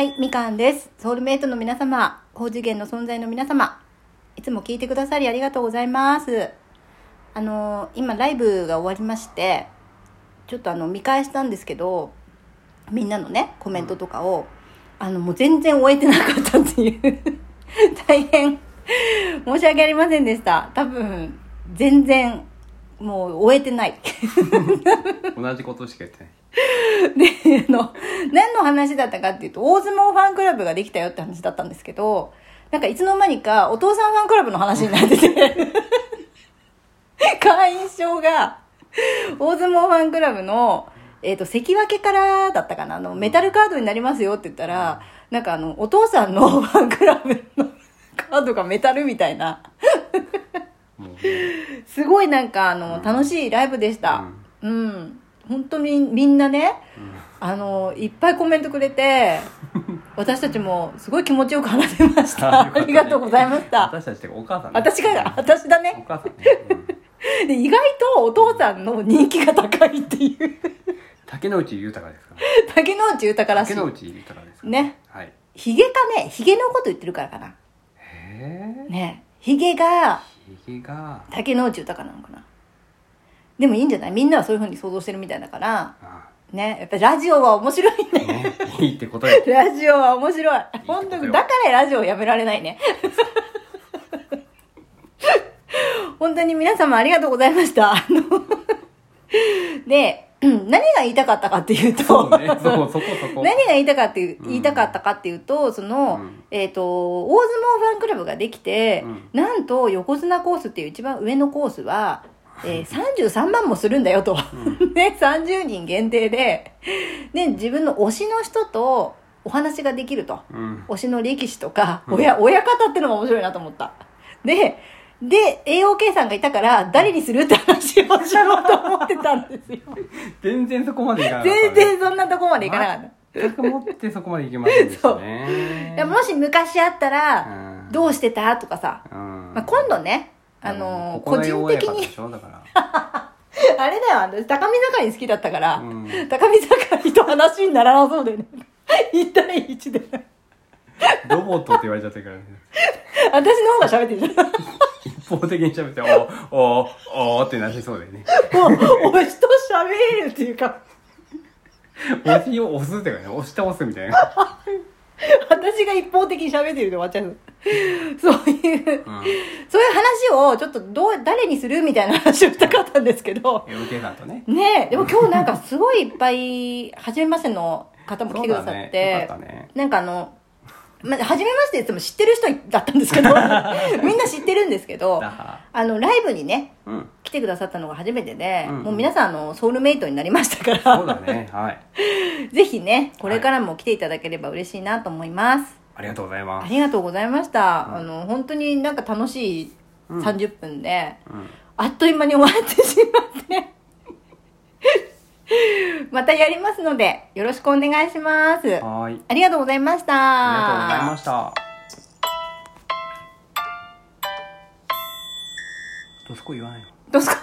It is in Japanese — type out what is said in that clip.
はい、みかんです。ソウルメイトの皆様、高次元の存在の皆様、いつも聞いてくださりありがとうございます。あの今ライブが終わりまして、ちょっとあの、見返したんですけど、みんなのね、コメントとかを、あの、もう全然終えてなかったっていう、大変申し訳ありませんでした。多分、全然、もう終えてない。同じことしか言ってない で、あの、何の話だったかっていうと、大相撲ファンクラブができたよって話だったんですけど、なんかいつの間にかお父さんファンクラブの話になってて、会員証が、大相撲ファンクラブの、えっ、と、関脇からだったかな、あの、メタルカードになりますよって言ったら、なんかあの、お父さんのファンクラブのカードがメタルみたいな、すごいなんかあの、楽しいライブでした。うん。本当にみんなね、あの、いっぱいコメントくれて、私たちもすごい気持ちよく話せました。ありがとうございました。私たちってお母さんね私が、私だおね。母さんね、うんで、意外とお父さんの人気が高いっていう。竹之内豊ですから 竹之内豊らしい。竹之内豊ですねはいヒゲかね、ヒゲのこと言ってるからかな。へえね。ヒゲがひげが竹之内豊なのかな。でもいいんじゃない？みんなはそういう風に想像してるみたいだから、あね。やっぱりラジオは面白いね。ねいいってことよラジオは面白い。本当だからラジオやめられないね。本当に皆様ありがとうございました。で、うん何が言いたかったかっていうと、そうね。そうそこそこ。何が言いたかっていう、言いたかったかっていうと、その、うん。えっ、と、大相撲ファンクラブができて、うん。なんと横綱コースっていう一番上のコースは、えー、33万もするんだよと。ね、30人限定で、で、自分の推しの人とお話ができると。うん。推しの力士とか、親、親方ってのが面白いなと思った。で、で、AOK さんがいたから、誰にするって話をしようと思ってたんですよ。全然そこまでいかなかった全然そんなとこまでいかなかった。全く持ってそこまでいけませんでしたね。いやもし昔あったら、うん。どうしてた？とかさ、うん。まあ、今度ね、あのー個人的に。あれだよ、私、高見盛り好きだったから、うん。高見盛りと話にならなそうでね。1対1で。ロボットって言われちゃってるからね。私の方が喋ってるじゃん。一方的に喋っておおおーってなりそうだよね。もう、推しと喋るっていうか、押しを押すっていうかね押して押すみたいな、私が一方的に喋ってるで終わっちゃう。そういう、うん、そういう話をちょっとどう、誰にするみたいな話をしたかったんですけど、LK さんとね。ねえ、でも今日なんかすごいいっぱい、初めましての方も来てくださっそうだね。て、よかったね。なんかあの、まあ、初めましてって言っても知ってる人だったんですけど、みんな知ってるんですけどあの、ライブにね、うん。来てくださったのが初めてで、うんうん。もう皆さんあの、ソウルメイトになりましたから、そうだねはい。ぜひね、これからも来ていただければ嬉しいなと思います。ありがとうございます。ありがとうございました。あの、本当になんか楽しい30分で、うん。あっという間に終わってしまって。またやりますので、よろしくお願いします。はーいありがとうございました。ありがとうございましたどうそこ言わないの？どすか